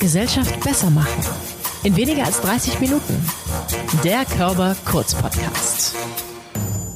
Gesellschaft besser machen. In weniger als 30 Minuten. Der Körper Kurz Podcast.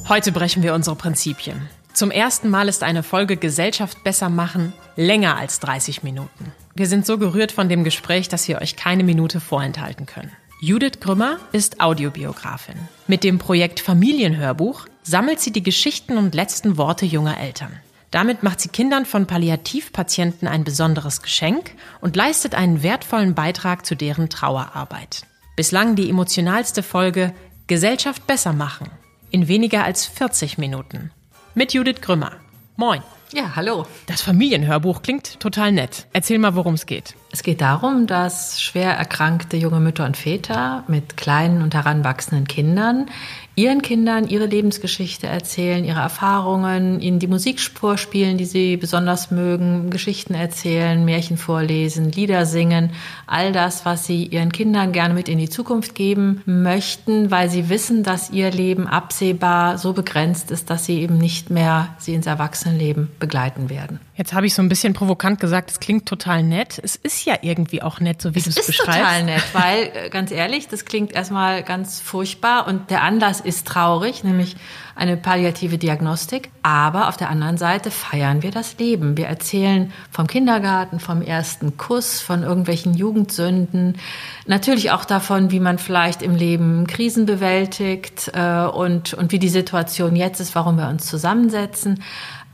Heute brechen wir unsere Prinzipien. Zum ersten Mal ist eine Folge Gesellschaft besser machen länger als 30 Minuten. Wir sind so gerührt von dem Gespräch, dass wir euch keine Minute vorenthalten können. Judith Grümmer ist Audiobiografin. Mit dem Projekt Familienhörbuch sammelt sie die Geschichten und letzten Worte junger Eltern. Damit macht sie Kindern von Palliativpatienten ein besonderes Geschenk und leistet einen wertvollen Beitrag zu deren Trauerarbeit. Bislang die emotionalste Folge Gesellschaft besser machen in weniger als 40 Minuten. Mit Judith Grümmer. Moin. Ja, hallo. Das Familienhörbuch klingt total nett. Erzähl mal, worum es geht. Es geht darum, dass schwer erkrankte junge Mütter und Väter mit kleinen und heranwachsenden Kindern ihren Kindern ihre Lebensgeschichte erzählen, ihre Erfahrungen, ihnen die Musikspur spielen, die sie besonders mögen, Geschichten erzählen, Märchen vorlesen, Lieder singen, all das, was sie ihren Kindern gerne mit in die Zukunft geben möchten, weil sie wissen, dass ihr Leben absehbar so begrenzt ist, dass sie eben nicht mehr sie ins Erwachsenenleben begleiten werden. Jetzt habe ich so ein bisschen provokant gesagt, es klingt total nett. Es ist ja irgendwie auch nett, so wie du es beschreibst. Es ist total nett, weil äh, ganz ehrlich, das klingt erstmal ganz furchtbar und der Anlass ist traurig, nämlich eine palliative Diagnostik. Aber auf der anderen Seite feiern wir das Leben. Wir erzählen vom Kindergarten, vom ersten Kuss, von irgendwelchen Jugendsünden, natürlich auch davon, wie man vielleicht im Leben Krisen bewältigt äh, und, und wie die Situation jetzt ist, warum wir uns zusammensetzen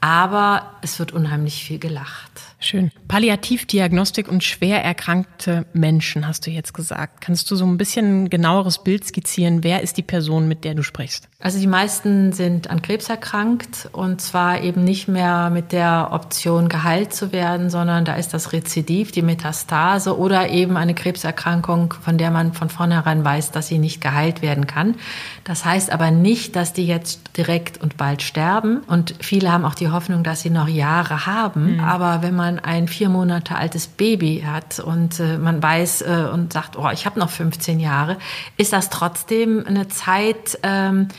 aber es wird unheimlich viel gelacht. Schön. Palliativdiagnostik und schwer erkrankte Menschen, hast du jetzt gesagt. Kannst du so ein bisschen ein genaueres Bild skizzieren? Wer ist die Person, mit der du sprichst? Also die meisten sind an Krebs erkrankt und zwar eben nicht mehr mit der Option geheilt zu werden, sondern da ist das Rezidiv, die Metastase oder eben eine Krebserkrankung, von der man von vornherein weiß, dass sie nicht geheilt werden kann. Das heißt aber nicht, dass die jetzt direkt und bald sterben und viele haben auch die Hoffnung, dass sie noch Jahre haben. Mhm. Aber wenn man ein vier Monate altes Baby hat und äh, man weiß äh, und sagt, oh, ich habe noch 15 Jahre, ist das trotzdem eine Zeit, ähm,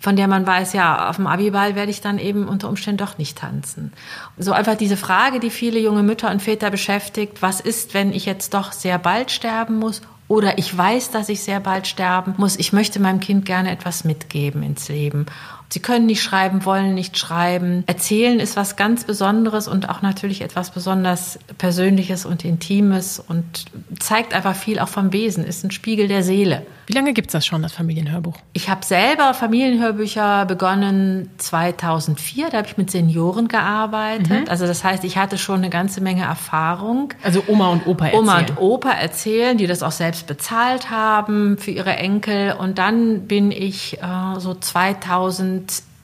von der man weiß, ja, auf dem Abiball werde ich dann eben unter Umständen doch nicht tanzen. So einfach diese Frage, die viele junge Mütter und Väter beschäftigt, was ist, wenn ich jetzt doch sehr bald sterben muss oder ich weiß, dass ich sehr bald sterben muss. Ich möchte meinem Kind gerne etwas mitgeben ins Leben. Sie können nicht schreiben, wollen nicht schreiben. Erzählen ist was ganz Besonderes und auch natürlich etwas besonders Persönliches und Intimes und zeigt einfach viel auch vom Wesen, ist ein Spiegel der Seele. Wie lange gibt es das schon, das Familienhörbuch? Ich habe selber Familienhörbücher begonnen 2004. Da habe ich mit Senioren gearbeitet. Mhm. Also das heißt, ich hatte schon eine ganze Menge Erfahrung. Also Oma und Opa erzählen. Oma und Opa erzählen, die das auch selbst bezahlt haben für ihre Enkel. Und dann bin ich äh, so 2000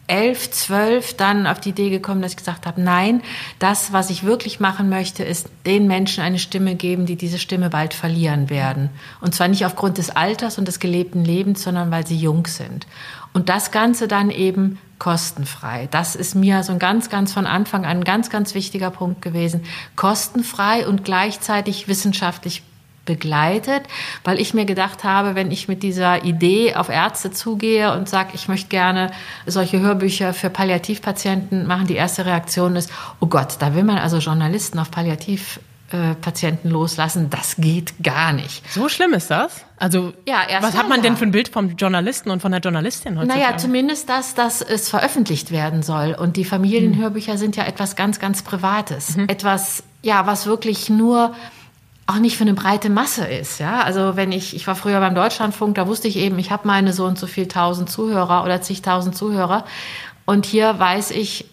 elf, zwölf dann auf die Idee gekommen, dass ich gesagt habe, nein, das, was ich wirklich machen möchte, ist den Menschen eine Stimme geben, die diese Stimme bald verlieren werden. Und zwar nicht aufgrund des Alters und des gelebten Lebens, sondern weil sie jung sind. Und das Ganze dann eben kostenfrei. Das ist mir so ein ganz, ganz von Anfang an ein ganz, ganz wichtiger Punkt gewesen. Kostenfrei und gleichzeitig wissenschaftlich begleitet, weil ich mir gedacht habe, wenn ich mit dieser Idee auf Ärzte zugehe und sage, ich möchte gerne solche Hörbücher für Palliativpatienten machen, die erste Reaktion ist, oh Gott, da will man also Journalisten auf Palliativpatienten loslassen, das geht gar nicht. So schlimm ist das? Also, ja, was hat man ja. denn für ein Bild vom Journalisten und von der Journalistin heutzutage? Naja, zumindest das, dass es veröffentlicht werden soll. Und die Familienhörbücher hm. sind ja etwas ganz, ganz Privates. Mhm. Etwas, ja, was wirklich nur auch nicht für eine breite Masse ist. Ja? Also wenn ich, ich war früher beim Deutschlandfunk, da wusste ich eben, ich habe meine so und so viel tausend Zuhörer oder zigtausend Zuhörer. Und hier weiß ich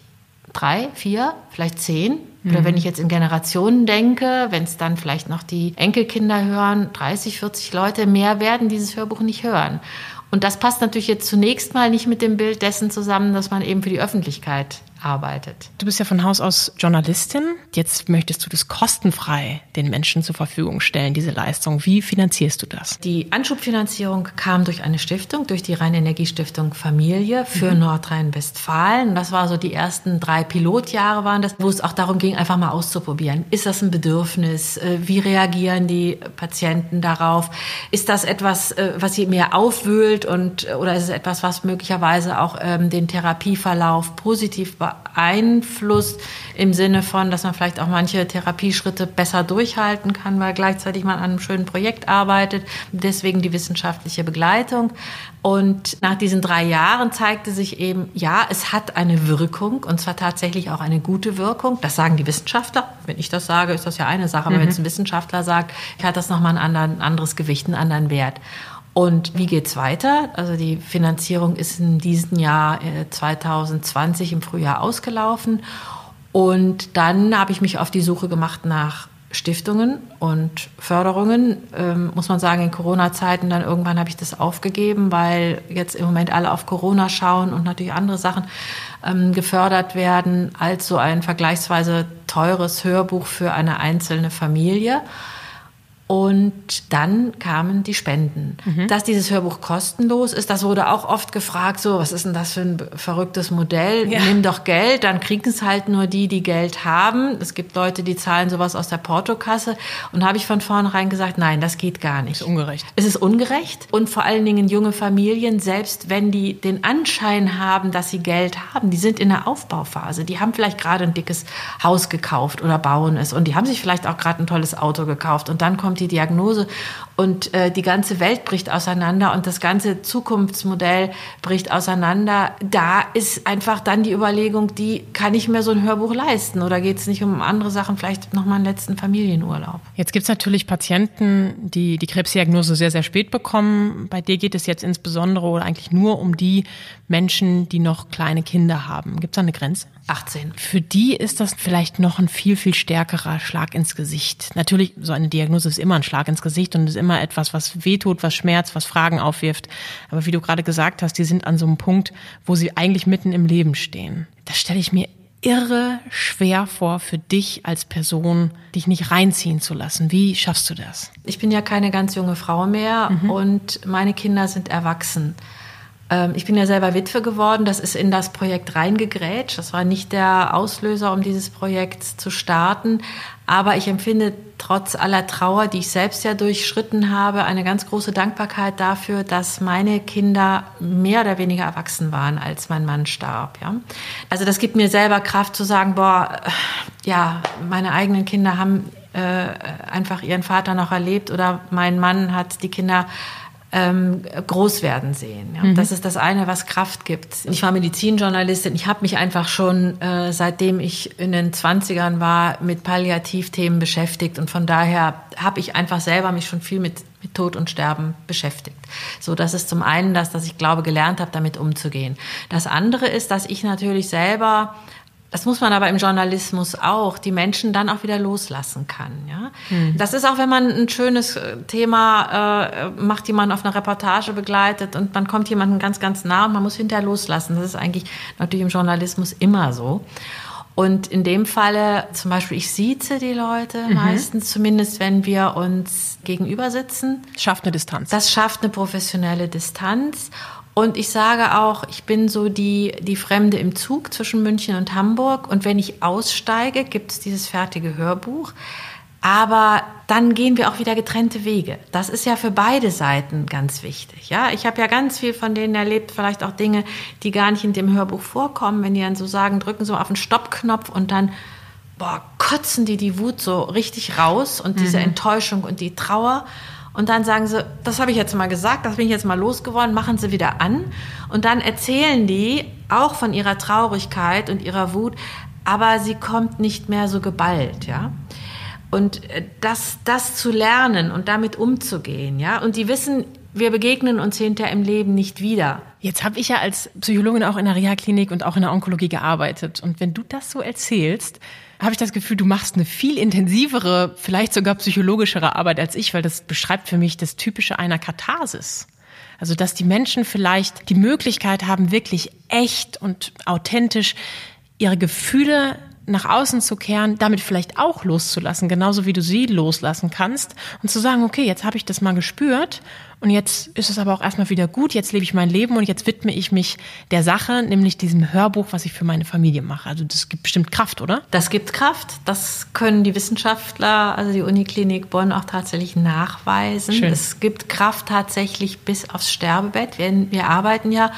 drei, vier, vielleicht zehn. Oder mhm. wenn ich jetzt in Generationen denke, wenn es dann vielleicht noch die Enkelkinder hören, 30, 40 Leute, mehr werden dieses Hörbuch nicht hören. Und das passt natürlich jetzt zunächst mal nicht mit dem Bild dessen zusammen, dass man eben für die Öffentlichkeit arbeitet. Du bist ja von Haus aus Journalistin. Jetzt möchtest du das kostenfrei den Menschen zur Verfügung stellen, diese Leistung. Wie finanzierst du das? Die Anschubfinanzierung kam durch eine Stiftung, durch die Rhein-Energiestiftung Familie für mhm. Nordrhein-Westfalen. Das war so die ersten drei Pilotjahre waren das, wo es auch darum ging, einfach mal auszuprobieren. Ist das ein Bedürfnis? Äh, wie reagieren die Patienten darauf? Ist das etwas, äh, was sie mehr aufwühlt und, oder ist es etwas, was möglicherweise auch ähm, den Therapieverlauf positiv beeinflusst? Beeinflusst im Sinne von, dass man vielleicht auch manche Therapieschritte besser durchhalten kann, weil gleichzeitig man an einem schönen Projekt arbeitet. Deswegen die wissenschaftliche Begleitung. Und nach diesen drei Jahren zeigte sich eben, ja, es hat eine Wirkung und zwar tatsächlich auch eine gute Wirkung. Das sagen die Wissenschaftler. Wenn ich das sage, ist das ja eine Sache. Aber mhm. wenn es ein Wissenschaftler sagt, hat das nochmal ein anderes Gewicht, einen anderen Wert. Und wie geht's weiter? Also die Finanzierung ist in diesem Jahr 2020 äh, im Frühjahr ausgelaufen. Und dann habe ich mich auf die Suche gemacht nach Stiftungen und Förderungen. Ähm, muss man sagen, in Corona-Zeiten dann irgendwann habe ich das aufgegeben, weil jetzt im Moment alle auf Corona schauen und natürlich andere Sachen ähm, gefördert werden als so ein vergleichsweise teures Hörbuch für eine einzelne Familie. Und dann kamen die Spenden. Mhm. Dass dieses Hörbuch kostenlos ist, das wurde auch oft gefragt, so, was ist denn das für ein verrücktes Modell? Ja. Nimm doch Geld, dann kriegen es halt nur die, die Geld haben. Es gibt Leute, die zahlen sowas aus der Portokasse. Und habe ich von vornherein gesagt, nein, das geht gar nicht. Es ist ungerecht. Es ist ungerecht. Und vor allen Dingen junge Familien, selbst wenn die den Anschein haben, dass sie Geld haben, die sind in der Aufbauphase. Die haben vielleicht gerade ein dickes Haus gekauft oder bauen es. Und die haben sich vielleicht auch gerade ein tolles Auto gekauft. Und dann kommt kommt die Diagnose und äh, die ganze Welt bricht auseinander und das ganze Zukunftsmodell bricht auseinander. Da ist einfach dann die Überlegung, die kann ich mir so ein Hörbuch leisten oder geht es nicht um andere Sachen, vielleicht noch mal einen letzten Familienurlaub. Jetzt gibt es natürlich Patienten, die die Krebsdiagnose sehr, sehr spät bekommen. Bei dir geht es jetzt insbesondere oder eigentlich nur um die Menschen, die noch kleine Kinder haben. Gibt es da eine Grenze? 18. Für die ist das vielleicht noch ein viel, viel stärkerer Schlag ins Gesicht. Natürlich, so eine Diagnose ist immer ein Schlag ins Gesicht und ist immer etwas, was wehtut, was schmerzt, was Fragen aufwirft. Aber wie du gerade gesagt hast, die sind an so einem Punkt, wo sie eigentlich mitten im Leben stehen. Das stelle ich mir irre schwer vor für dich als Person, dich nicht reinziehen zu lassen. Wie schaffst du das? Ich bin ja keine ganz junge Frau mehr mhm. und meine Kinder sind erwachsen. Ähm, ich bin ja selber Witwe geworden, das ist in das Projekt reingegrätscht. Das war nicht der Auslöser, um dieses Projekt zu starten. Aber ich empfinde trotz aller Trauer, die ich selbst ja durchschritten habe, eine ganz große Dankbarkeit dafür, dass meine Kinder mehr oder weniger erwachsen waren, als mein Mann starb. Ja? Also das gibt mir selber Kraft zu sagen, boah, ja, meine eigenen Kinder haben äh, einfach ihren Vater noch erlebt oder mein Mann hat die Kinder ähm, groß werden sehen. Ja. Mhm. Das ist das eine, was Kraft gibt. Ich war Medizinjournalistin. Ich habe mich einfach schon, äh, seitdem ich in den 20ern war, mit Palliativthemen beschäftigt. Und von daher habe ich einfach selber mich schon viel mit, mit Tod und Sterben beschäftigt. So, das ist zum einen das, dass ich glaube, gelernt habe, damit umzugehen. Das andere ist, dass ich natürlich selber das muss man aber im Journalismus auch, die Menschen dann auch wieder loslassen kann. Ja? Mhm. Das ist auch, wenn man ein schönes äh, Thema äh, macht, jemand auf einer Reportage begleitet und man kommt jemandem ganz, ganz nah und man muss hinterher loslassen. Das ist eigentlich natürlich im Journalismus immer so. Und in dem Falle, zum Beispiel, ich sieze die Leute mhm. meistens, zumindest wenn wir uns gegenüber sitzen. Schafft eine Distanz. Das schafft eine professionelle Distanz. Und ich sage auch, ich bin so die, die Fremde im Zug zwischen München und Hamburg. Und wenn ich aussteige, gibt es dieses fertige Hörbuch. Aber dann gehen wir auch wieder getrennte Wege. Das ist ja für beide Seiten ganz wichtig. Ja, ich habe ja ganz viel von denen erlebt, vielleicht auch Dinge, die gar nicht in dem Hörbuch vorkommen, wenn die dann so sagen, drücken so auf den Stoppknopf und dann boah, kotzen die die Wut so richtig raus und diese mhm. Enttäuschung und die Trauer. Und dann sagen sie, das habe ich jetzt mal gesagt, das bin ich jetzt mal losgeworden, machen sie wieder an. Und dann erzählen die auch von ihrer Traurigkeit und ihrer Wut, aber sie kommt nicht mehr so geballt, ja. Und äh, das, das zu lernen und damit umzugehen, ja. Und die wissen, wir begegnen uns hinterher im Leben nicht wieder. Jetzt habe ich ja als Psychologin auch in der Reha-Klinik und auch in der Onkologie gearbeitet. Und wenn du das so erzählst, habe ich das Gefühl, du machst eine viel intensivere, vielleicht sogar psychologischere Arbeit als ich, weil das beschreibt für mich das Typische einer Katharsis. Also, dass die Menschen vielleicht die Möglichkeit haben, wirklich echt und authentisch ihre Gefühle nach außen zu kehren, damit vielleicht auch loszulassen, genauso wie du sie loslassen kannst und zu sagen, okay, jetzt habe ich das mal gespürt und jetzt ist es aber auch erstmal wieder gut, jetzt lebe ich mein Leben und jetzt widme ich mich der Sache, nämlich diesem Hörbuch, was ich für meine Familie mache. Also das gibt bestimmt Kraft, oder? Das gibt Kraft. Das können die Wissenschaftler, also die Uniklinik Bonn auch tatsächlich nachweisen. Schön. Es gibt Kraft tatsächlich bis aufs Sterbebett. Wir, wir arbeiten ja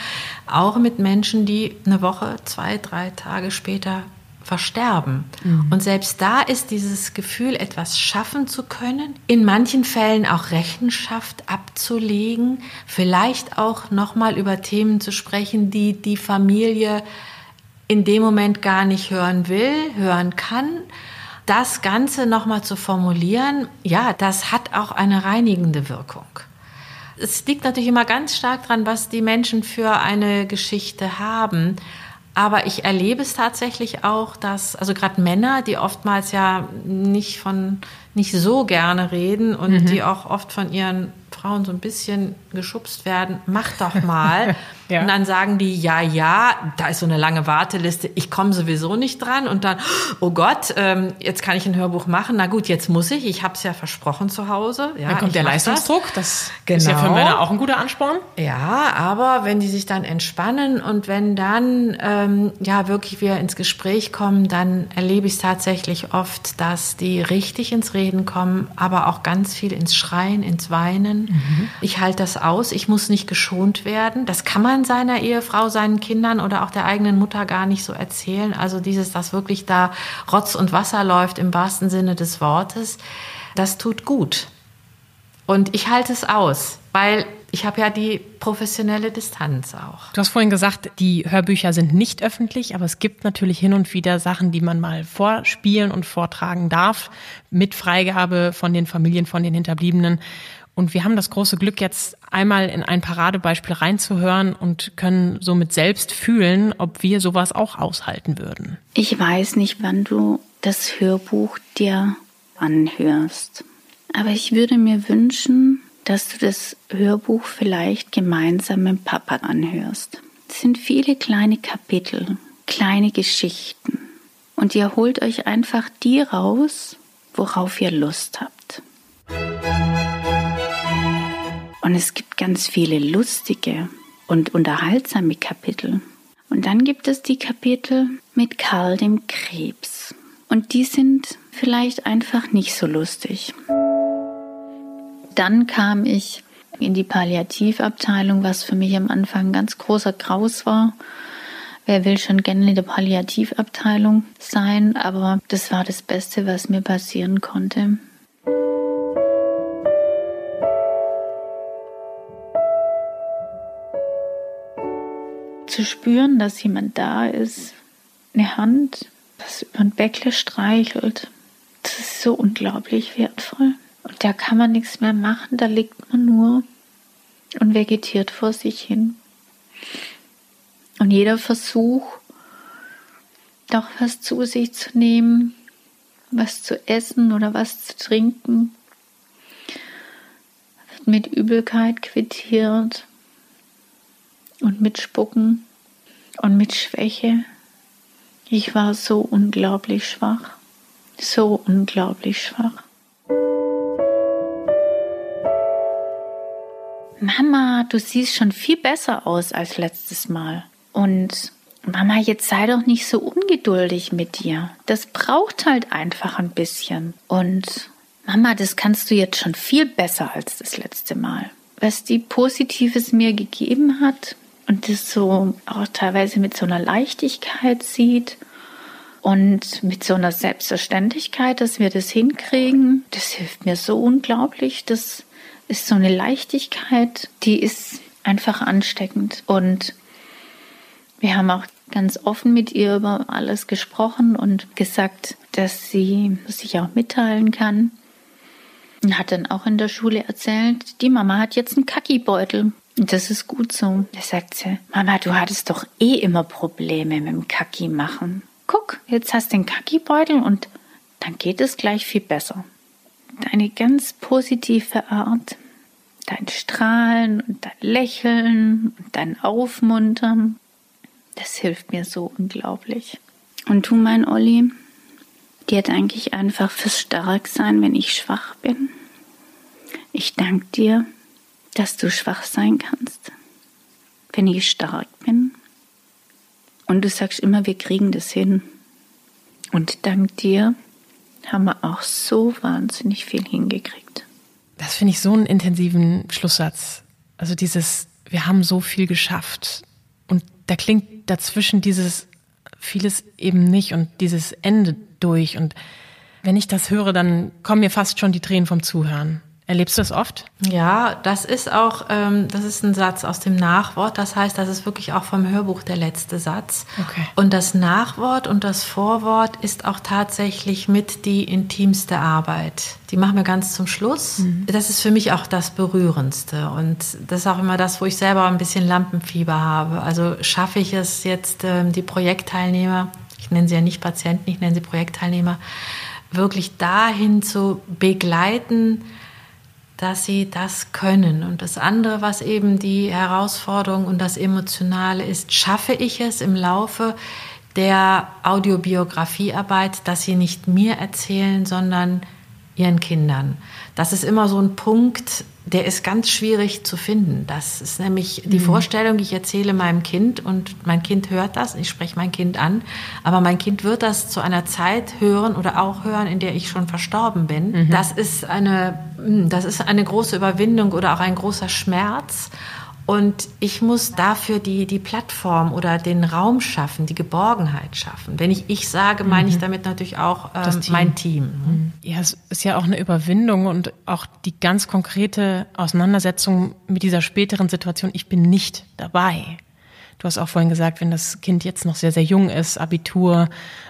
auch mit Menschen, die eine Woche, zwei, drei Tage später versterben. Mhm. Und selbst da ist dieses Gefühl, etwas schaffen zu können, in manchen Fällen auch Rechenschaft abzulegen, vielleicht auch nochmal über Themen zu sprechen, die die Familie in dem Moment gar nicht hören will, hören kann. Das Ganze nochmal zu formulieren, ja, das hat auch eine reinigende Wirkung. Es liegt natürlich immer ganz stark daran, was die Menschen für eine Geschichte haben. Aber ich erlebe es tatsächlich auch, dass, also gerade Männer, die oftmals ja nicht von, nicht so gerne reden und mhm. die auch oft von ihren Frauen so ein bisschen geschubst werden, mach doch mal. ja. Und dann sagen die, ja, ja, da ist so eine lange Warteliste, ich komme sowieso nicht dran. Und dann, oh Gott, ähm, jetzt kann ich ein Hörbuch machen. Na gut, jetzt muss ich, ich habe es ja versprochen zu Hause. Ja, dann kommt der Leistungsdruck, das, das genau. ist ja für genau. Männer auch ein guter Ansporn. Ja, aber wenn die sich dann entspannen und wenn dann ähm, ja wirklich wir ins Gespräch kommen, dann erlebe ich es tatsächlich oft, dass die richtig ins Reden kommen, aber auch ganz viel ins Schreien, ins Weinen. Mhm. Ich halte das aus, ich muss nicht geschont werden. Das kann man seiner Ehefrau, seinen Kindern oder auch der eigenen Mutter gar nicht so erzählen. Also dieses, dass wirklich da Rotz und Wasser läuft im wahrsten Sinne des Wortes, das tut gut. Und ich halte es aus, weil ich habe ja die professionelle Distanz auch. Du hast vorhin gesagt, die Hörbücher sind nicht öffentlich, aber es gibt natürlich hin und wieder Sachen, die man mal vorspielen und vortragen darf, mit Freigabe von den Familien, von den Hinterbliebenen. Und wir haben das große Glück, jetzt einmal in ein Paradebeispiel reinzuhören und können somit selbst fühlen, ob wir sowas auch aushalten würden. Ich weiß nicht, wann du das Hörbuch dir anhörst. Aber ich würde mir wünschen, dass du das Hörbuch vielleicht gemeinsam mit Papa anhörst. Es sind viele kleine Kapitel, kleine Geschichten. Und ihr holt euch einfach die raus, worauf ihr Lust habt. Und es gibt ganz viele lustige und unterhaltsame Kapitel. Und dann gibt es die Kapitel mit Karl dem Krebs. Und die sind vielleicht einfach nicht so lustig. Dann kam ich in die Palliativabteilung, was für mich am Anfang ein ganz großer Graus war. Wer will schon gerne in der Palliativabteilung sein? Aber das war das Beste, was mir passieren konnte. Zu spüren, dass jemand da ist, eine Hand, das über ein Bäckle streichelt, das ist so unglaublich wertvoll. Und da kann man nichts mehr machen, da liegt man nur und vegetiert vor sich hin. Und jeder Versuch, doch was zu sich zu nehmen, was zu essen oder was zu trinken, wird mit Übelkeit quittiert und mit Spucken und mit Schwäche. Ich war so unglaublich schwach, so unglaublich schwach. Mama, du siehst schon viel besser aus als letztes Mal. Und Mama, jetzt sei doch nicht so ungeduldig mit dir. Das braucht halt einfach ein bisschen. Und Mama, das kannst du jetzt schon viel besser als das letzte Mal. Was die Positives mir gegeben hat, und das so auch teilweise mit so einer Leichtigkeit sieht und mit so einer Selbstverständlichkeit, dass wir das hinkriegen, das hilft mir so unglaublich. Das ist so eine Leichtigkeit, die ist einfach ansteckend. Und wir haben auch ganz offen mit ihr über alles gesprochen und gesagt, dass sie sich auch mitteilen kann. Und hat dann auch in der Schule erzählt, die Mama hat jetzt einen Kackibeutel. Das ist gut so. Da sagt sie, Mama, du hattest doch eh immer Probleme mit dem Kaki machen. Guck, jetzt hast du den Kaki-Beutel und dann geht es gleich viel besser. Deine ganz positive Art, dein Strahlen und dein Lächeln und dein Aufmuntern, das hilft mir so unglaublich. Und du, mein Olli, geht eigentlich einfach fürs Starksein, wenn ich schwach bin. Ich danke dir, dass du schwach sein kannst, wenn ich stark bin. Und du sagst immer, wir kriegen das hin. Und dank dir haben wir auch so wahnsinnig viel hingekriegt. Das finde ich so einen intensiven Schlusssatz. Also dieses, wir haben so viel geschafft. Und da klingt dazwischen dieses vieles eben nicht und dieses Ende durch. Und wenn ich das höre, dann kommen mir fast schon die Tränen vom Zuhören. Erlebst du das oft? Ja, das ist auch, ähm, das ist ein Satz aus dem Nachwort. Das heißt, das ist wirklich auch vom Hörbuch der letzte Satz. Okay. Und das Nachwort und das Vorwort ist auch tatsächlich mit die intimste Arbeit. Die machen wir ganz zum Schluss. Mhm. Das ist für mich auch das Berührendste. Und das ist auch immer das, wo ich selber ein bisschen Lampenfieber habe. Also schaffe ich es jetzt, ähm, die Projektteilnehmer, ich nenne sie ja nicht Patienten, ich nenne sie Projektteilnehmer, wirklich dahin zu begleiten, dass sie das können. Und das andere, was eben die Herausforderung und das Emotionale ist, schaffe ich es im Laufe der Audiobiografiearbeit, dass sie nicht mir erzählen, sondern ihren Kindern. Das ist immer so ein Punkt, der ist ganz schwierig zu finden. Das ist nämlich die mhm. Vorstellung, ich erzähle meinem Kind und mein Kind hört das, ich spreche mein Kind an, aber mein Kind wird das zu einer Zeit hören oder auch hören, in der ich schon verstorben bin. Mhm. Das ist eine, hm, das ist eine große Überwindung oder auch ein großer Schmerz. Und ich muss dafür die, die Plattform oder den Raum schaffen, die Geborgenheit schaffen. Wenn ich ich sage, meine ich mhm. damit natürlich auch ähm, Team. mein Team. Mhm. Ja, es ist ja auch eine Überwindung und auch die ganz konkrete Auseinandersetzung mit dieser späteren Situation. Ich bin nicht dabei. Du hast auch vorhin gesagt, wenn das Kind jetzt noch sehr, sehr jung ist, Abitur,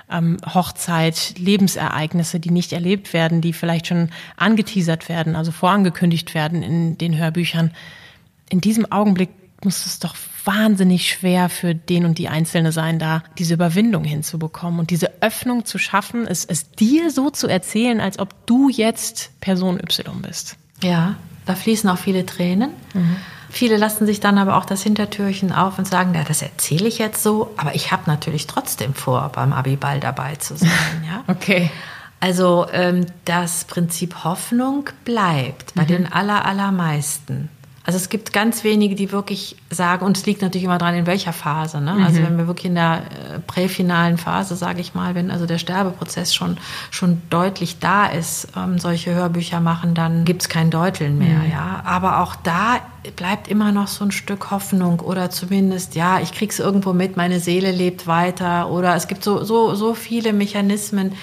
ähm, Hochzeit, Lebensereignisse, die nicht erlebt werden, die vielleicht schon angeteasert werden, also vorangekündigt werden in den Hörbüchern in diesem Augenblick muss es doch wahnsinnig schwer für den und die Einzelne sein, da diese Überwindung hinzubekommen und diese Öffnung zu schaffen, es, es dir so zu erzählen, als ob du jetzt Person Y bist. Ja, da fließen auch viele Tränen. Mhm. Viele lassen sich dann aber auch das Hintertürchen auf und sagen, ja, das erzähle ich jetzt so, aber ich habe natürlich trotzdem vor, beim Abiball dabei zu sein. Ja? okay. Also ähm, das Prinzip Hoffnung bleibt bei mhm. den aller, allermeisten. Also es gibt ganz wenige, die wirklich sagen, und es liegt natürlich immer dran, in welcher Phase. Ne? Also mhm. Also wenn wir wirklich in der äh, präfinalen Phase, sage ich mal, wenn also der Sterbeprozess schon, schon deutlich da ist, ähm, solche Hörbücher machen, dann gibt es kein Deuteln mehr. Mhm. Ja? Aber auch da bleibt immer noch so ein Stück Hoffnung oder zumindest, ja, ich krieg's irgendwo mit, meine Seele lebt weiter oder es gibt so, so, so viele Mechanismen,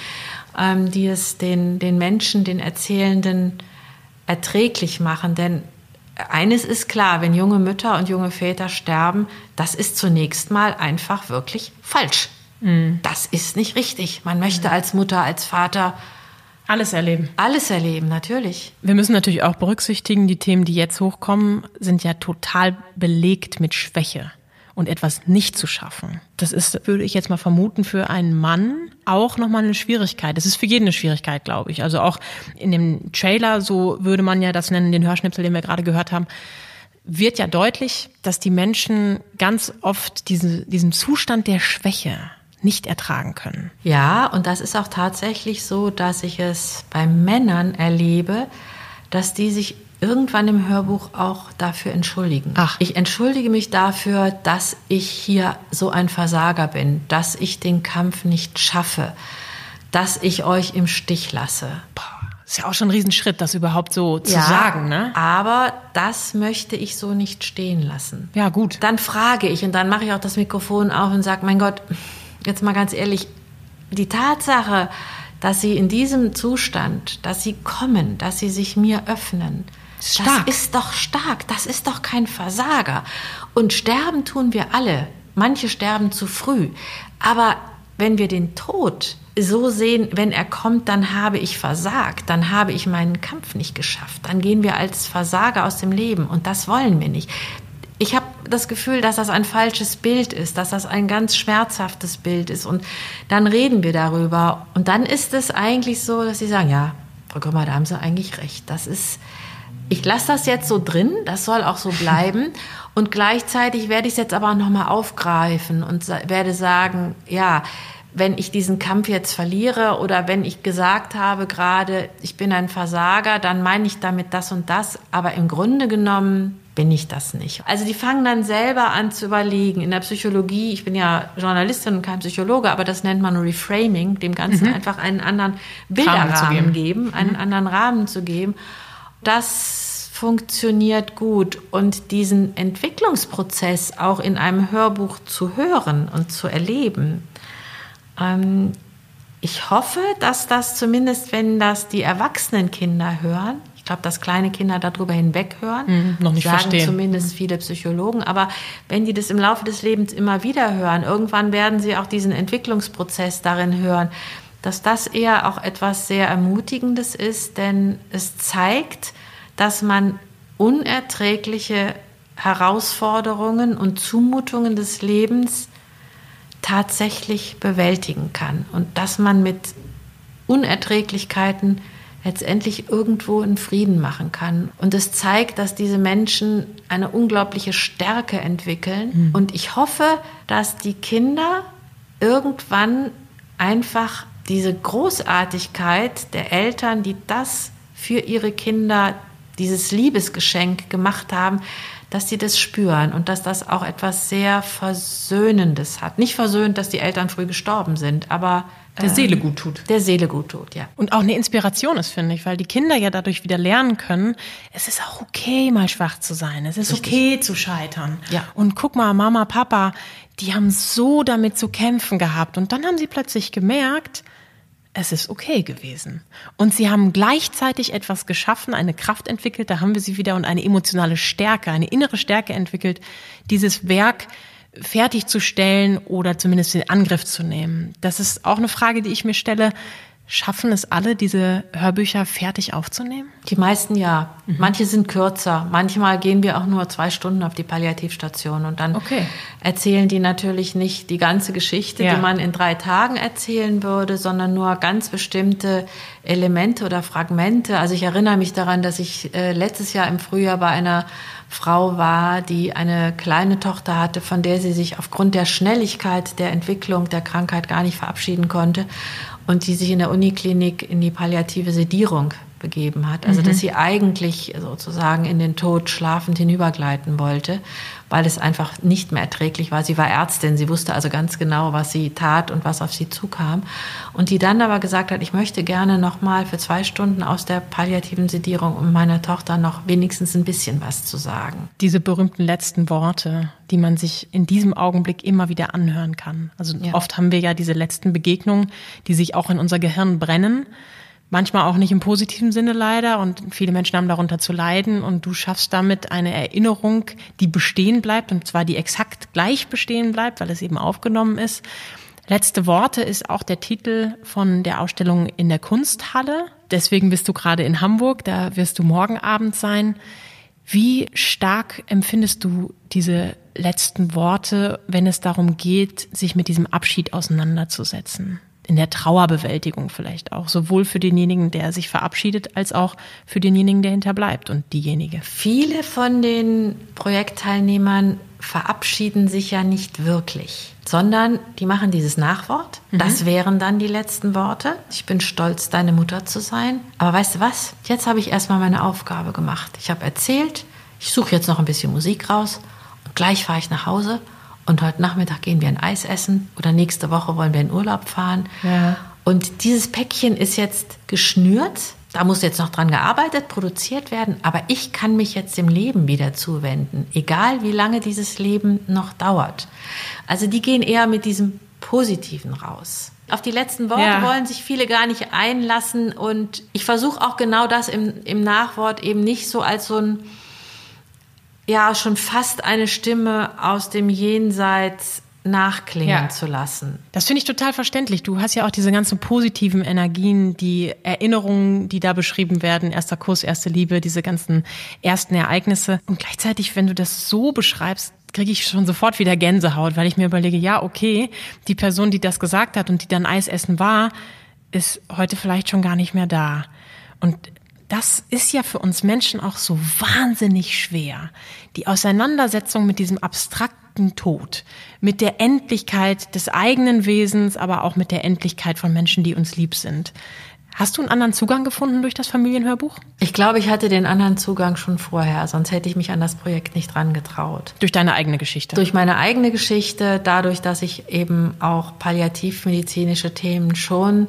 ähm, die es den, den Menschen, den Erzählenden erträglich machen. Denn eines ist klar, wenn junge Mütter und junge Väter sterben, das ist zunächst mal einfach wirklich falsch. Mhm. Das ist nicht richtig. Man möchte als Mutter, als Vater alles erleben. Alles erleben, natürlich. Wir müssen natürlich auch berücksichtigen, die Themen, die jetzt hochkommen, sind ja total belegt mit Schwäche und etwas nicht zu schaffen. Das ist, würde ich jetzt mal vermuten, für einen Mann auch nochmal eine Schwierigkeit. Das ist für jeden eine Schwierigkeit, glaube ich. Also auch in dem Trailer, so würde man ja das nennen, den Hörschnipsel, den wir gerade gehört haben, wird ja deutlich, dass die Menschen ganz oft diesen, diesen Zustand der Schwäche nicht ertragen können. Ja, und das ist auch tatsächlich so, dass ich es bei Männern erlebe, dass die sich irgendwann im Hörbuch auch dafür entschuldigen. Ach. Ich entschuldige mich dafür, dass ich hier so ein Versager bin, dass ich den Kampf nicht schaffe, dass ich euch im Stich lasse. Boah, ist ja auch schon ein Riesenschritt, das überhaupt so zu ja, sagen, ne? Aber das möchte ich so nicht stehen lassen. Ja, gut. Dann frage ich und dann mache ich auch das Mikrofon auf und sage, mein Gott, jetzt mal ganz ehrlich, die Tatsache, dass sie in diesem Zustand, dass sie kommen, dass sie sich mir öffnen, Stark. Das ist doch stark, das ist doch kein Versager. Und sterben tun wir alle. Manche sterben zu früh. Aber wenn wir den Tod so sehen, wenn er kommt, dann habe ich versagt, dann habe ich meinen Kampf nicht geschafft, dann gehen wir als Versager aus dem Leben und das wollen wir nicht. Ich habe das Gefühl, dass das ein falsches Bild ist, dass das ein ganz schmerzhaftes Bild ist und dann reden wir darüber und dann ist es eigentlich so, dass sie sagen, ja, Frau Grümmer, da haben Sie eigentlich recht, das ist, ich lasse das jetzt so drin, das soll auch so bleiben. Und gleichzeitig werde ich es jetzt aber auch nochmal aufgreifen und werde sagen, ja, wenn ich diesen Kampf jetzt verliere oder wenn ich gesagt habe gerade, ich bin ein Versager, dann meine ich damit das und das. Aber im Grunde genommen bin ich das nicht. Also die fangen dann selber an zu überlegen. In der Psychologie, ich bin ja Journalistin und kein Psychologe, aber das nennt man Reframing, dem Ganzen mhm. einfach einen anderen Bilderrahmen geben. geben, einen mhm. anderen Rahmen zu geben. Das funktioniert gut und diesen Entwicklungsprozess auch in einem Hörbuch zu hören und zu erleben. Ähm, ich hoffe, dass das zumindest, wenn das die erwachsenen Kinder hören, ich glaube, dass kleine Kinder darüber hinweg hören. Mhm, noch nicht sagen verstehen. zumindest mhm. viele Psychologen. Aber wenn die das im Laufe des Lebens immer wieder hören, irgendwann werden sie auch diesen Entwicklungsprozess darin hören, dass das eher auch etwas sehr Ermutigendes ist, denn es zeigt, dass man unerträgliche Herausforderungen und Zumutungen des Lebens tatsächlich bewältigen kann und dass man mit Unerträglichkeiten letztendlich irgendwo einen Frieden machen kann. Und es zeigt, dass diese Menschen eine unglaubliche Stärke entwickeln. Mhm. Und ich hoffe, dass die Kinder irgendwann einfach diese Großartigkeit der Eltern, die das für ihre Kinder, dieses Liebesgeschenk gemacht haben, dass sie das spüren und dass das auch etwas sehr Versöhnendes hat. Nicht versöhnt, dass die Eltern früh gestorben sind, aber der Seele gut tut. Der Seele gut tut, ja. Und auch eine Inspiration ist, finde ich, weil die Kinder ja dadurch wieder lernen können, es ist auch okay, mal schwach zu sein. Es ist Richtig. okay zu scheitern. Ja. Und guck mal, Mama, Papa, die haben so damit zu kämpfen gehabt. Und dann haben sie plötzlich gemerkt, es ist okay gewesen. Und sie haben gleichzeitig etwas geschaffen, eine Kraft entwickelt, da haben wir sie wieder, und eine emotionale Stärke, eine innere Stärke entwickelt, dieses Werk fertigzustellen oder zumindest in Angriff zu nehmen. Das ist auch eine Frage, die ich mir stelle. Schaffen es alle, diese Hörbücher fertig aufzunehmen? Die meisten ja. Mhm. Manche sind kürzer. Manchmal gehen wir auch nur zwei Stunden auf die Palliativstation und dann okay. erzählen die natürlich nicht die ganze Geschichte, ja. die man in drei Tagen erzählen würde, sondern nur ganz bestimmte Elemente oder Fragmente. Also ich erinnere mich daran, dass ich äh, letztes Jahr im Frühjahr bei einer Frau war, die eine kleine Tochter hatte, von der sie sich aufgrund der Schnelligkeit der Entwicklung der Krankheit gar nicht verabschieden konnte und die sich in der Uniklinik in die palliative Sedierung begeben hat. Also mhm. dass sie eigentlich sozusagen in den Tod schlafend hinübergleiten wollte, weil es einfach nicht mehr erträglich war. Sie war Ärztin, sie wusste also ganz genau, was sie tat und was auf sie zukam. Und die dann aber gesagt hat, ich möchte gerne noch mal für zwei Stunden aus der palliativen Sedierung, um meiner Tochter noch wenigstens ein bisschen was zu sagen. Diese berühmten letzten Worte, die man sich in diesem Augenblick immer wieder anhören kann. Also ja. oft haben wir ja diese letzten Begegnungen, die sich auch in unser Gehirn brennen Manchmal auch nicht im positiven Sinne leider und viele Menschen haben darunter zu leiden und du schaffst damit eine Erinnerung, die bestehen bleibt und zwar die exakt gleich bestehen bleibt, weil es eben aufgenommen ist. Letzte Worte ist auch der Titel von der Ausstellung in der Kunsthalle. Deswegen bist du gerade in Hamburg, da wirst du morgen Abend sein. Wie stark empfindest du diese letzten Worte, wenn es darum geht, sich mit diesem Abschied auseinanderzusetzen? In der Trauerbewältigung vielleicht auch, sowohl für denjenigen, der sich verabschiedet, als auch für denjenigen, der hinterbleibt und diejenige. Viele von den Projektteilnehmern verabschieden sich ja nicht wirklich, sondern die machen dieses Nachwort. Mhm. Das wären dann die letzten Worte. Ich bin stolz, deine Mutter zu sein. Aber weißt du was? Jetzt habe ich erstmal meine Aufgabe gemacht. Ich habe erzählt, ich suche jetzt noch ein bisschen Musik raus und gleich fahre ich nach Hause und heute Nachmittag gehen wir ein Eis essen oder nächste Woche wollen wir in Urlaub fahren. Ja. Und dieses Päckchen ist jetzt geschnürt. Da muss jetzt noch dran gearbeitet, produziert werden. Aber ich kann mich jetzt dem Leben wieder zuwenden, egal wie lange dieses Leben noch dauert. Also die gehen eher mit diesem Positiven raus. Auf die letzten Worte ja. wollen sich viele gar nicht einlassen. Und ich versuche auch genau das im, im Nachwort eben nicht so als so ein ja schon fast eine Stimme aus dem Jenseits nachklingen ja. zu lassen. Das finde ich total verständlich. Du hast ja auch diese ganzen positiven Energien, die Erinnerungen, die da beschrieben werden, erster Kuss, erste Liebe, diese ganzen ersten Ereignisse. Und gleichzeitig, wenn du das so beschreibst, kriege ich schon sofort wieder Gänsehaut, weil ich mir überlege, ja, okay, die Person, die das gesagt hat und die dann Eis essen war, ist heute vielleicht schon gar nicht mehr da. Und das ist ja für uns Menschen auch so wahnsinnig schwer. Die Auseinandersetzung mit diesem abstrakten Tod, mit der Endlichkeit des eigenen Wesens, aber auch mit der Endlichkeit von Menschen, die uns lieb sind. Hast du einen anderen Zugang gefunden durch das Familienhörbuch? Ich glaube, ich hatte den anderen Zugang schon vorher, sonst hätte ich mich an das Projekt nicht dran getraut. Durch deine eigene Geschichte? Durch meine eigene Geschichte, dadurch, dass ich eben auch palliativmedizinische Themen schon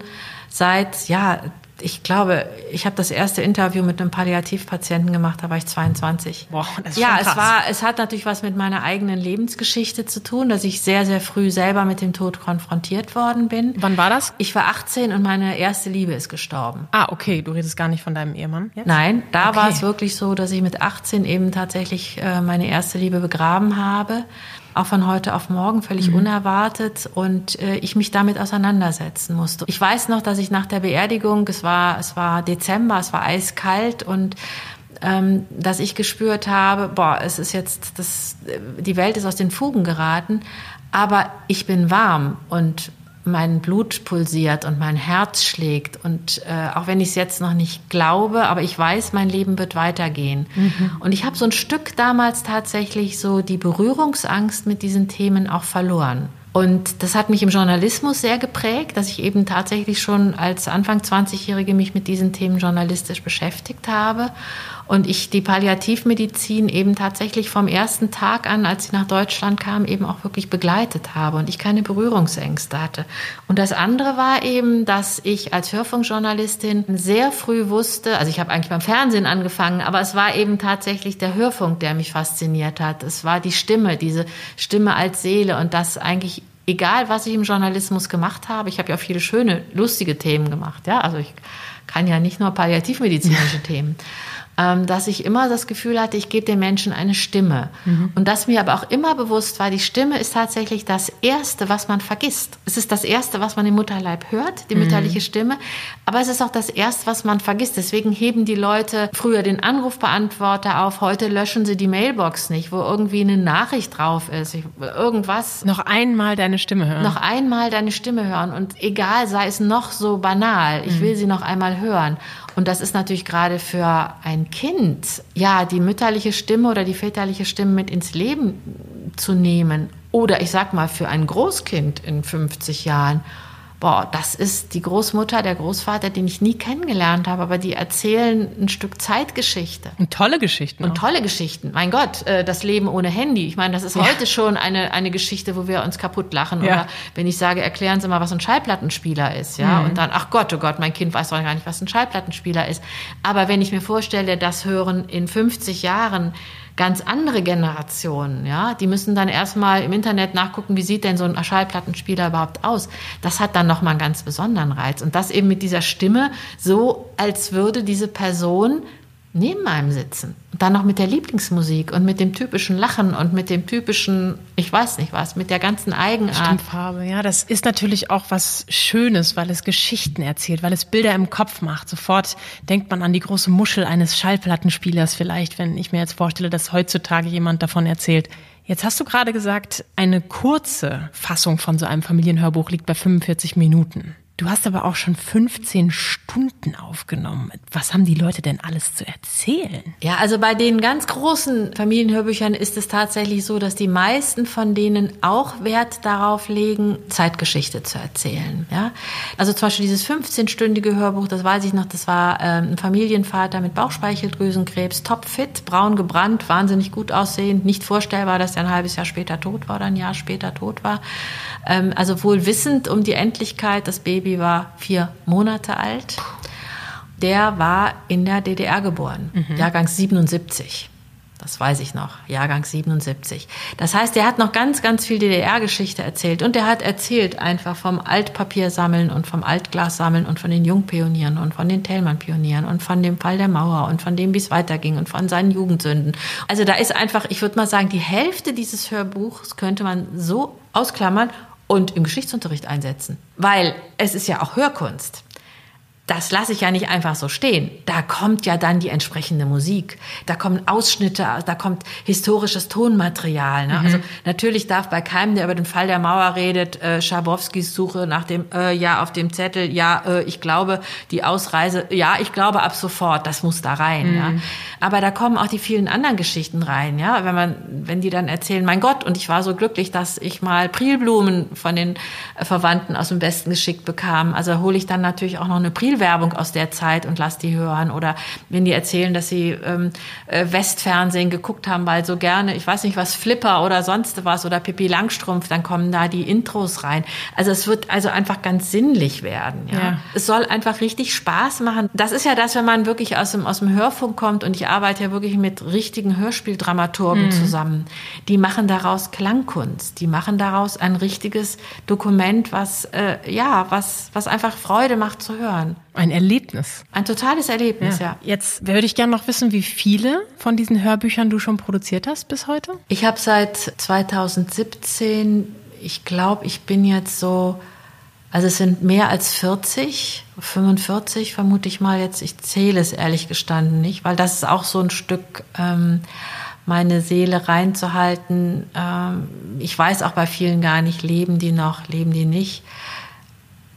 seit ja ich glaube, ich habe das erste Interview mit einem Palliativpatienten gemacht, da war ich 22. Boah, das ist ja, es war, es hat natürlich was mit meiner eigenen Lebensgeschichte zu tun, dass ich sehr, sehr früh selber mit dem Tod konfrontiert worden bin. Wann war das? Ich war 18 und meine erste Liebe ist gestorben. Ah, okay, du redest gar nicht von deinem Ehemann jetzt? Nein, da Okay. war es wirklich so, dass ich mit 18 eben tatsächlich äh, meine erste Liebe begraben habe. Auch von heute auf morgen völlig unerwartet und äh, ich mich damit auseinandersetzen musste. Ich weiß noch, dass ich nach der Beerdigung, es war, es war Dezember, es war eiskalt und ähm, dass ich gespürt habe, boah, es ist jetzt, das, die Welt ist aus den Fugen geraten, aber ich bin warm und mein Blut pulsiert und mein Herz schlägt. Und äh, auch wenn ich es jetzt noch nicht glaube, aber ich weiß, mein Leben wird weitergehen. Und ich habe so ein Stück damals tatsächlich so die Berührungsangst mit diesen Themen auch verloren. Und das hat mich im Journalismus sehr geprägt, dass ich eben tatsächlich schon als Anfang 20-Jährige mich mit diesen Themen journalistisch beschäftigt habe. Und ich die Palliativmedizin eben tatsächlich vom ersten Tag an, als sie nach Deutschland kam, eben auch wirklich begleitet habe und ich keine Berührungsängste hatte. Und das andere war eben, dass ich als Hörfunkjournalistin sehr früh wusste, also ich habe eigentlich beim Fernsehen angefangen, aber es war eben tatsächlich der Hörfunk, der mich fasziniert hat. Es war die Stimme, diese Stimme als Seele und das eigentlich egal, was ich im Journalismus gemacht habe. Ich habe ja auch viele schöne, lustige Themen gemacht. Ja, also ich kann ja nicht nur palliativmedizinische Themen dass ich immer das Gefühl hatte, ich gebe den Menschen eine Stimme. Und dass mir aber auch immer bewusst war, die Stimme ist tatsächlich das Erste, was man vergisst. Es ist das Erste, was man im Mutterleib hört, die mütterliche Stimme. Aber es ist auch das Erste, was man vergisst. Deswegen heben die Leute früher den Anrufbeantworter auf. Heute löschen sie die Mailbox nicht, wo irgendwie eine Nachricht drauf ist. Ich, irgendwas Noch einmal deine Stimme hören. noch einmal deine Stimme hören und egal, sei es noch so banal, ich will sie noch einmal hören. Und das ist natürlich gerade für ein Kind, ja, die mütterliche Stimme oder die väterliche Stimme mit ins Leben zu nehmen. Oder ich sag mal, für ein Großkind in 50 Jahren. Boah, das ist die Großmutter, der Großvater, den ich nie kennengelernt habe, aber die erzählen ein Stück Zeitgeschichte. Und tolle Geschichten. Und auch. tolle Geschichten. Mein Gott, äh, das Leben ohne Handy. Ich meine, das ist heute schon eine, eine Geschichte, wo wir uns kaputt lachen. Ja. Oder wenn ich sage, erklären Sie mal, was ein Schallplattenspieler ist. Ja, und dann, ach Gott, oh Gott, mein Kind weiß doch gar nicht, was ein Schallplattenspieler ist. Aber wenn ich mir vorstelle, das hören in 50 Jahren ganz andere Generationen, ja, die müssen dann erstmal im Internet nachgucken, wie sieht denn so ein Schallplattenspieler überhaupt aus. Das hat dann nochmal einen ganz besonderen Reiz. Und das eben mit dieser Stimme, so als würde diese Person neben einem sitzen. Und dann noch mit der Lieblingsmusik und mit dem typischen Lachen und mit dem typischen, ich weiß nicht was, mit der ganzen Eigenart. Stimmfarbe, ja, das ist natürlich auch was Schönes, weil es Geschichten erzählt, weil es Bilder im Kopf macht. Sofort denkt man an die große Muschel eines Schallplattenspielers vielleicht, wenn ich mir jetzt vorstelle, dass heutzutage jemand davon erzählt. Jetzt hast du gerade gesagt, eine kurze Fassung von so einem Familienhörbuch liegt bei 45 Minuten. Du hast aber auch schon 15 Stunden aufgenommen. Was haben die Leute denn alles zu erzählen? Ja, also bei den ganz großen Familienhörbüchern ist es tatsächlich so, dass die meisten von denen auch Wert darauf legen, Zeitgeschichte zu erzählen. Ja? Also zum Beispiel dieses 15-stündige Hörbuch, das weiß ich noch, das war ähm, ein Familienvater mit Bauchspeicheldrüsenkrebs, topfit, braun gebrannt, wahnsinnig gut aussehend, nicht vorstellbar, dass er ein halbes Jahr später tot war oder ein Jahr später tot war. Ähm, also wohl wissend um die Endlichkeit, das Baby war vier Monate alt. Der war in der DDR geboren, Jahrgang 77. Das weiß ich noch, Jahrgang 77. Das heißt, der hat noch ganz, ganz viel DDR-Geschichte erzählt. Und der hat erzählt einfach vom Altpapiersammeln und vom Altglassammeln und von den Jungpionieren und von den Thälmann-Pionieren und von dem Fall der Mauer und von dem, wie es weiterging und von seinen Jugendsünden. Also da ist einfach, ich würde mal sagen, die Hälfte dieses Hörbuchs könnte man so ausklammern und im Geschichtsunterricht einsetzen. Weil es ist ja auch Hörkunst. Das lasse ich ja nicht einfach so stehen. Da kommt ja dann die entsprechende Musik. Da kommen Ausschnitte, da kommt historisches Tonmaterial. Ne? Mhm. Also natürlich darf bei keinem, der über den Fall der Mauer redet, äh, Schabowskis Suche nach dem äh, Ja auf dem Zettel, ja, äh, ich glaube, die Ausreise, ja, ich glaube ab sofort, das muss da rein. Mhm. Ja? Aber da kommen auch die vielen anderen Geschichten rein, ja, wenn man, wenn die dann erzählen, mein Gott, und ich war so glücklich, dass ich mal Prilblumen von den Verwandten aus dem Westen geschickt bekam. Also hole ich dann natürlich auch noch eine Prilblume Werbung aus der Zeit und lass die hören. Oder wenn die erzählen, dass sie ähm, äh, Westfernsehen geguckt haben, weil so gerne, ich weiß nicht was, Flipper oder sonst was oder Pippi Langstrumpf, dann kommen da die Intros rein. Also es wird also einfach ganz sinnlich werden. Ja? ja. Es soll einfach richtig Spaß machen. Das ist ja das, wenn man wirklich aus dem, aus dem Hörfunk kommt und ich arbeite ja wirklich mit richtigen Hörspieldramaturgen mhm. zusammen. Die machen daraus Klangkunst. Die machen daraus ein richtiges Dokument, was, äh, ja, was, was einfach Freude macht zu hören. Ein Erlebnis. Ein totales Erlebnis, ja. ja. Jetzt würde ich gerne noch wissen, wie viele von diesen Hörbüchern du schon produziert hast bis heute? Ich habe seit 2017, ich glaube, ich bin jetzt so, also es sind mehr als 40, 45 vermute ich mal jetzt. Ich zähle es ehrlich gestanden nicht, weil das ist auch so ein Stück. Ähm, meine Seele reinzuhalten. Ähm, ich weiß auch bei vielen gar nicht, leben die noch, leben die nicht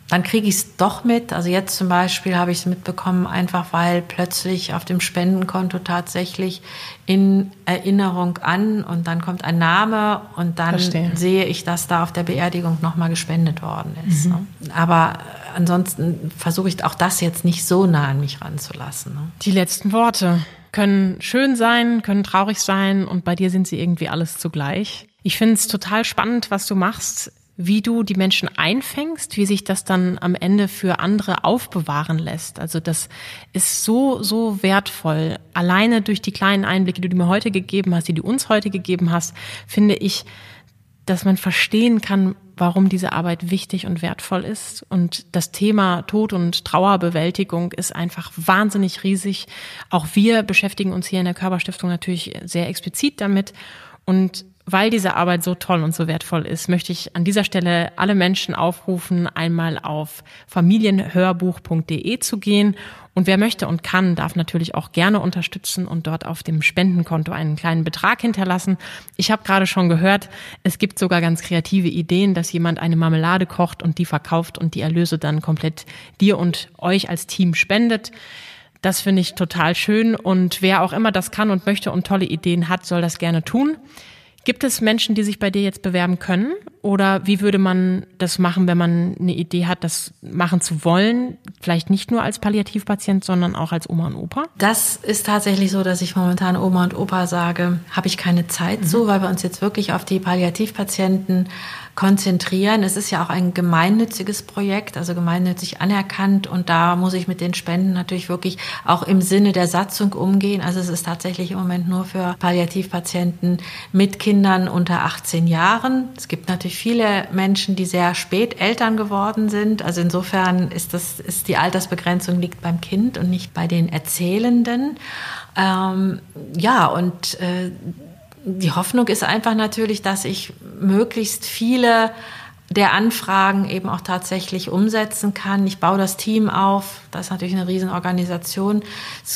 dann kriege ich es doch mit. Also jetzt zum Beispiel habe ich es mitbekommen, einfach weil plötzlich auf dem Spendenkonto tatsächlich in Erinnerung an und dann kommt ein Name und dann Verstehe. sehe ich, dass da auf der Beerdigung nochmal gespendet worden ist. Mhm. Ne? Aber ansonsten versuche ich auch das jetzt nicht so nah an mich ranzulassen. Ne? Die letzten Worte können schön sein, können traurig sein und bei dir sind sie irgendwie alles zugleich. Ich finde es total spannend, was du machst wie du die Menschen einfängst, wie sich das dann am Ende für andere aufbewahren lässt. Also das ist so, so wertvoll. Alleine durch die kleinen Einblicke, die du mir heute gegeben hast, die du uns heute gegeben hast, finde ich, dass man verstehen kann, warum diese Arbeit wichtig und wertvoll ist. Und das Thema Tod und Trauerbewältigung ist einfach wahnsinnig riesig. Auch wir beschäftigen uns hier in der Körperstiftung natürlich sehr explizit damit. Und weil diese Arbeit so toll und so wertvoll ist, möchte ich an dieser Stelle alle Menschen aufrufen, einmal auf familienhörbuch.de zu gehen. Und wer möchte und kann, darf natürlich auch gerne unterstützen und dort auf dem Spendenkonto einen kleinen Betrag hinterlassen. Ich habe gerade schon gehört, es gibt sogar ganz kreative Ideen, dass jemand eine Marmelade kocht und die verkauft und die Erlöse dann komplett dir und euch als Team spendet. Das finde ich total schön und wer auch immer das kann und möchte und tolle Ideen hat, soll das gerne tun. Gibt es Menschen, die sich bei dir jetzt bewerben können? Oder wie würde man das machen, wenn man eine Idee hat, das machen zu wollen? Vielleicht nicht nur als Palliativpatient, sondern auch als Oma und Opa? Das ist tatsächlich so, dass ich momentan Oma und Opa sage, habe ich keine Zeit mhm. so, weil wir uns jetzt wirklich auf die Palliativpatienten konzentrieren. Es ist ja auch ein gemeinnütziges Projekt, also gemeinnützig anerkannt und da muss ich mit den Spenden natürlich wirklich auch im Sinne der Satzung umgehen. Also es ist tatsächlich im Moment nur für Palliativpatienten mit Kindern unter 18 Jahren. Es gibt natürlich viele Menschen, die sehr spät Eltern geworden sind. Also insofern ist das, ist die Altersbegrenzung liegt beim Kind und nicht bei den Erzählenden. Ähm, ja, und äh, die Hoffnung ist einfach natürlich, dass ich möglichst viele der Anfragen eben auch tatsächlich umsetzen kann. Ich baue das Team auf. Da ist natürlich eine Riesenorganisation,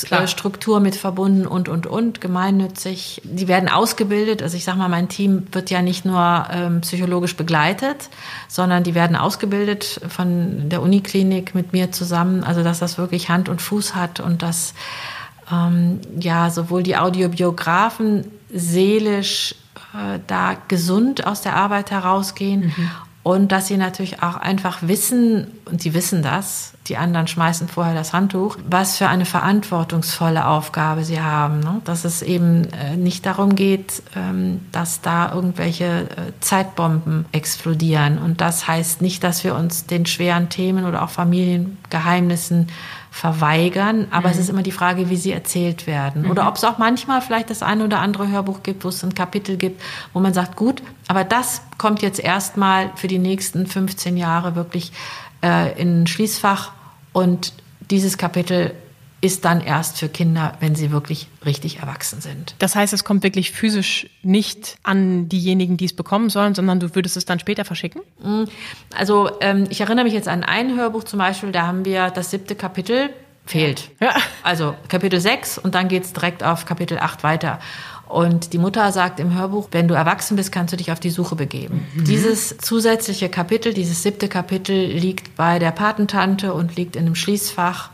Klar. Struktur mit verbunden und, und, und, gemeinnützig. Die werden ausgebildet. Also ich sage mal, mein Team wird ja nicht nur ähm, psychologisch begleitet, sondern die werden ausgebildet von der Uniklinik mit mir zusammen. Also dass das wirklich Hand und Fuß hat und dass ähm, ja sowohl die Audiobiografen seelisch äh, da gesund aus der Arbeit herausgehen mhm. und dass sie natürlich auch einfach wissen, und sie wissen das, die anderen schmeißen vorher das Handtuch, was für eine verantwortungsvolle Aufgabe sie haben. Ne? Dass es eben äh, nicht darum geht, ähm, dass da irgendwelche äh, Zeitbomben explodieren. Und das heißt nicht, dass wir uns den schweren Themen oder auch Familiengeheimnissen verweigern. Aber mhm. es ist immer die Frage, wie sie erzählt werden. Mhm. Oder ob es auch manchmal vielleicht das eine oder andere Hörbuch gibt, wo es ein Kapitel gibt, wo man sagt, gut, aber das kommt jetzt erstmal für die nächsten 15 Jahre wirklich äh, in ein Schließfach und dieses Kapitel ist dann erst für Kinder, wenn sie wirklich richtig erwachsen sind. Das heißt, es kommt wirklich physisch nicht an diejenigen, die es bekommen sollen, sondern du würdest es dann später verschicken? Mm, also ähm, ich erinnere mich jetzt an ein Hörbuch zum Beispiel, da haben wir das siebte Kapitel fehlt. Ja. Also Kapitel 6 und dann geht's direkt auf Kapitel 8 weiter. Und die Mutter sagt im Hörbuch, wenn du erwachsen bist, kannst du dich auf die Suche begeben. Mhm. Dieses zusätzliche Kapitel, dieses siebte Kapitel liegt bei der Patentante und liegt in einem Schließfach.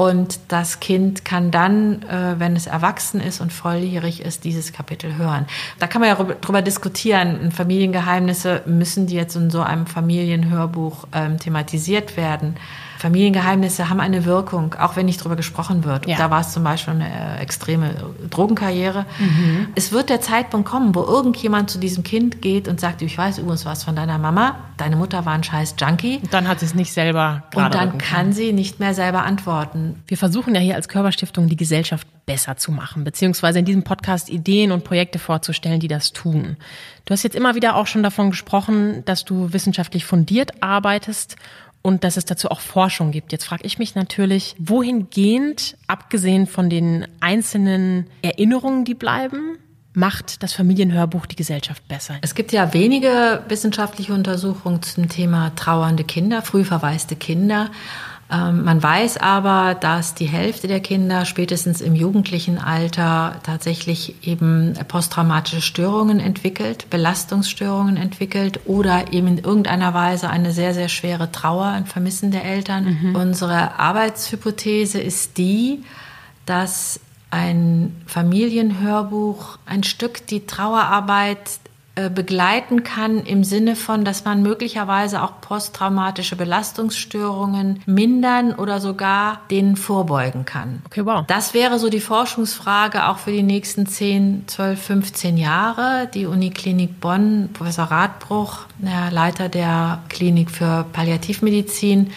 Und das Kind kann dann, äh, wenn es erwachsen ist und volljährig ist, dieses Kapitel hören. Da kann man ja drüber diskutieren. Familiengeheimnisse müssen die jetzt in so einem Familienhörbuch ähm, thematisiert werden. Familiengeheimnisse haben eine Wirkung, auch wenn nicht darüber gesprochen wird. Ja. Da war es zum Beispiel eine äh, extreme Drogenkarriere. Mhm. Es wird der Zeitpunkt kommen, wo irgendjemand zu diesem Kind geht und sagt, ich weiß übrigens was von deiner Mama, deine Mutter war ein scheiß Junkie. Und dann hat sie es nicht selber Und dann kann sie nicht mehr selber antworten. Wir versuchen ja hier als Körperstiftung die Gesellschaft besser zu machen, beziehungsweise in diesem Podcast Ideen und Projekte vorzustellen, die das tun. Du hast jetzt immer wieder auch schon davon gesprochen, dass du wissenschaftlich fundiert arbeitest und dass es dazu auch Forschung gibt. Jetzt frage ich mich natürlich, wohingehend, abgesehen von den einzelnen Erinnerungen, die bleiben, macht das Familienhörbuch die Gesellschaft besser? Es gibt ja wenige wissenschaftliche Untersuchungen zum Thema trauernde Kinder, früh verwaiste Kinder. Ähm, man weiß aber, dass die Hälfte der Kinder spätestens im jugendlichen Alter tatsächlich eben posttraumatische Störungen entwickelt, Belastungsstörungen entwickelt oder eben in irgendeiner Weise eine sehr, sehr schwere Trauer, ein Vermissen der Eltern. Mhm. Unsere Arbeitshypothese ist die, dass ein Familienhörbuch ein Stück die Trauerarbeit begleiten kann im Sinne von, dass man möglicherweise auch posttraumatische Belastungsstörungen mindern oder sogar denen vorbeugen kann. Okay, wow. Das wäre so die Forschungsfrage auch für die nächsten 10, 12, 15 Jahre. Die Uniklinik Bonn, Professor Radbruch, der Leiter der Klinik für Palliativmedizin, äh,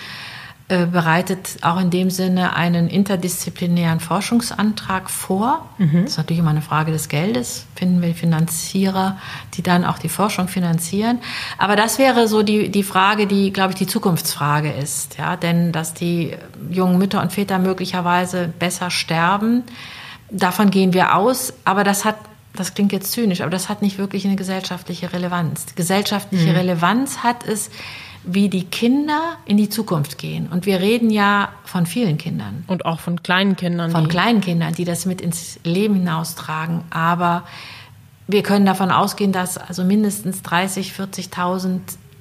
bereitet auch in dem Sinne einen interdisziplinären Forschungsantrag vor. Mhm. Das ist natürlich immer eine Frage des Geldes. Finden wir Finanzierer, die dann auch die Forschung finanzieren. Aber das wäre so die, die Frage, die, glaube ich, die Zukunftsfrage ist. Ja, denn dass die jungen Mütter und Väter möglicherweise besser sterben, davon gehen wir aus. Aber das hat das klingt jetzt zynisch, aber das hat nicht wirklich eine gesellschaftliche Relevanz. Gesellschaftliche mhm. Relevanz hat es, wie die Kinder in die Zukunft gehen. Und wir reden ja von vielen Kindern. Und auch von kleinen Kindern. Von kleinen Kindern, die das mit ins Leben hinaustragen. Aber wir können davon ausgehen, dass also mindestens 30, 40.000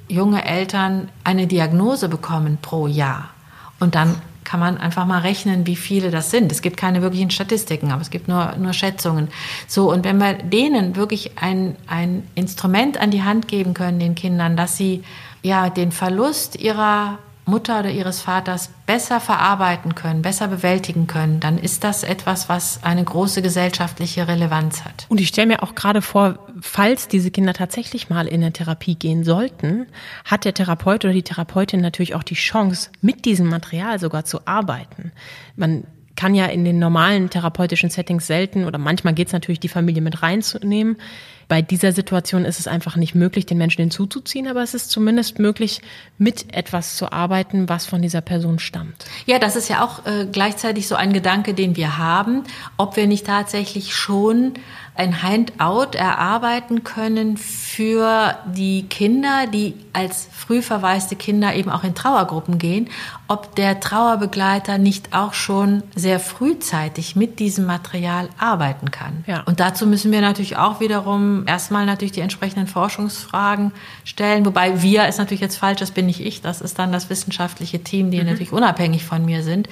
junge Eltern eine Diagnose bekommen pro Jahr. Und dann kann man einfach mal rechnen, wie viele das sind. Es gibt keine wirklichen Statistiken, aber es gibt nur, nur Schätzungen. So, und wenn wir denen wirklich ein, ein Instrument an die Hand geben können, den Kindern, dass sie ja den Verlust ihrer Mutter oder ihres Vaters besser verarbeiten können, besser bewältigen können, dann ist das etwas, was eine große gesellschaftliche Relevanz hat. Und ich stelle mir auch gerade vor, falls diese Kinder tatsächlich mal in eine Therapie gehen sollten, hat der Therapeut oder die Therapeutin natürlich auch die Chance, mit diesem Material sogar zu arbeiten. Man kann ja in den normalen therapeutischen Settings selten oder manchmal geht es natürlich, die Familie mit reinzunehmen. Bei dieser Situation ist es einfach nicht möglich, den Menschen hinzuzuziehen, aber es ist zumindest möglich, mit etwas zu arbeiten, was von dieser Person stammt. Ja, das ist ja auch äh, gleichzeitig so ein Gedanke, den wir haben, ob wir nicht tatsächlich schon ein Handout erarbeiten können für die Kinder, die als früh verwaiste Kinder eben auch in Trauergruppen gehen, ob der Trauerbegleiter nicht auch schon sehr frühzeitig mit diesem Material arbeiten kann. Ja. Und dazu müssen wir natürlich auch wiederum erstmal natürlich die entsprechenden Forschungsfragen stellen, wobei wir ist natürlich jetzt falsch, das bin nicht ich, das ist dann das wissenschaftliche Team, die mhm. natürlich unabhängig von mir sind.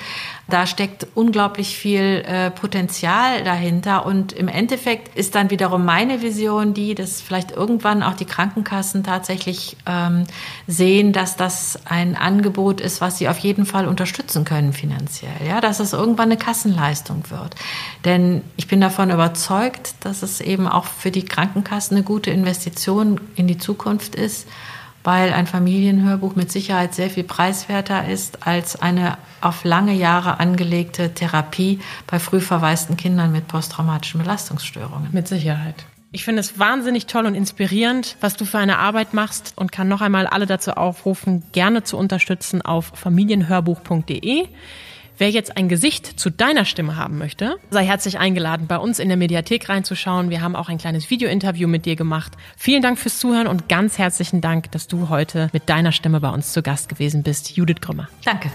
Da steckt unglaublich viel äh, Potenzial dahinter und im Endeffekt ist dann wiederum meine Vision die, dass vielleicht irgendwann auch die Krankenkassen tatsächlich ähm, sehen, dass das ein Angebot ist, was sie auf jeden Fall unterstützen können finanziell. Ja, dass es irgendwann eine Kassenleistung wird. Denn ich bin davon überzeugt, dass es eben auch für die Krankenkassen eine gute Investition in die Zukunft ist weil ein Familienhörbuch mit Sicherheit sehr viel preiswerter ist als eine auf lange Jahre angelegte Therapie bei früh verwaisten Kindern mit posttraumatischen Belastungsstörungen. Mit Sicherheit. Ich finde es wahnsinnig toll und inspirierend, was du für eine Arbeit machst und kann noch einmal alle dazu aufrufen, gerne zu unterstützen auf familienhörbuch.de. Wer jetzt ein Gesicht zu deiner Stimme haben möchte, sei herzlich eingeladen, bei uns in der Mediathek reinzuschauen. Wir haben auch ein kleines Videointerview mit dir gemacht. Vielen Dank fürs Zuhören und ganz herzlichen Dank, dass du heute mit deiner Stimme bei uns zu Gast gewesen bist, Judith Grümmer. Danke.